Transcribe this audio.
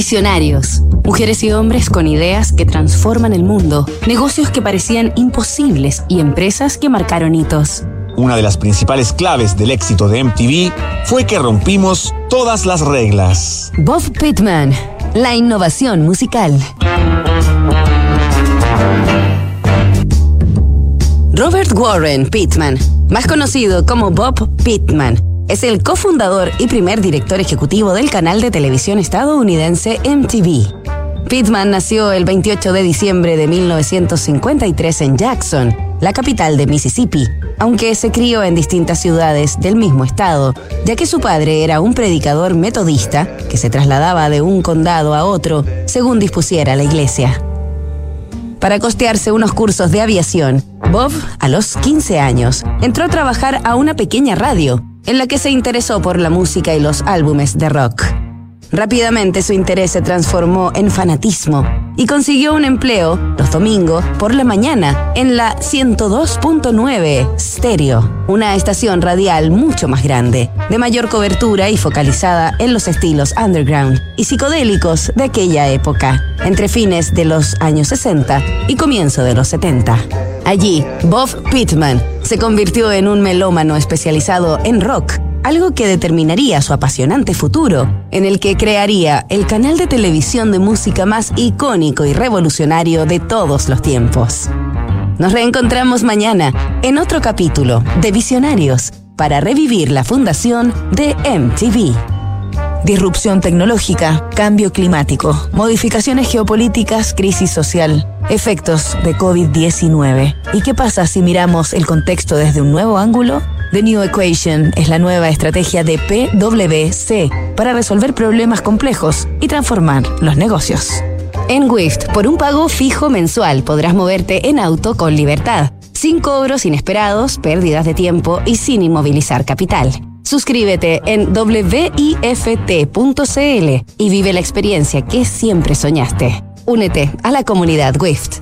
Visionarios. Mujeres y hombres con ideas que transforman el mundo, negocios que parecían imposibles y empresas que marcaron hitos. Una de las principales claves del éxito de MTV fue que rompimos todas las reglas. Bob Pittman, la innovación musical. Robert Warren Pittman, más conocido como Bob Pittman, es el cofundador y primer director ejecutivo del canal de televisión estadounidense MTV. Pittman nació el 28 de diciembre de 1953 en Jackson, la capital de Mississippi, aunque se crió en distintas ciudades del mismo estado, ya que su padre era un predicador metodista que se trasladaba de un condado a otro según dispusiera la iglesia. Para costearse unos cursos de aviación, Bob, a los 15 años, entró a trabajar a una pequeña radio, en la que se interesó por la música y los álbumes de rock. Rápidamente su interés se transformó en fanatismo y consiguió un empleo los domingos por la mañana en la 102.9 Stereo, una estación radial mucho más grande, de mayor cobertura y focalizada en los estilos underground y psicodélicos de aquella época, entre fines de los años 60 y comienzo de los 70. Allí, Bob Pittman se convirtió en un melómano especializado en rock algo que determinaría su apasionante futuro, en el que crearía el canal de televisión de música más icónico y revolucionario de todos los tiempos. Nos reencontramos mañana en otro capítulo de Visionarios para revivir la fundación de MTV. Disrupción tecnológica, cambio climático, modificaciones geopolíticas, crisis social, efectos de COVID-19. ¿Y qué pasa si miramos el contexto desde un nuevo ángulo? The New Equation es la nueva estrategia de PwC para resolver problemas complejos y transformar los negocios. En Wift, por un pago fijo mensual podrás moverte en auto con libertad, sin cobros inesperados, pérdidas de tiempo y sin inmovilizar capital. Suscríbete en wift.cl y vive la experiencia que siempre soñaste. Únete a la comunidad WIFT.